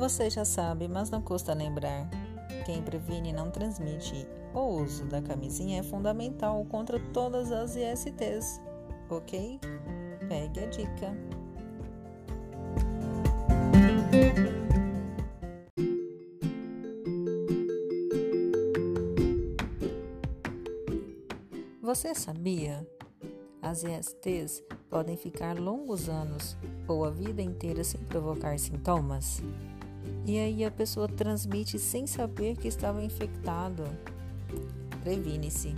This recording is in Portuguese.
Você já sabe, mas não custa lembrar. Quem previne não transmite. O uso da camisinha é fundamental contra todas as ISTs, ok? Pegue a dica. Você sabia? As ISTs podem ficar longos anos ou a vida inteira sem provocar sintomas. E aí a pessoa transmite sem saber que estava infectado. Previne-se.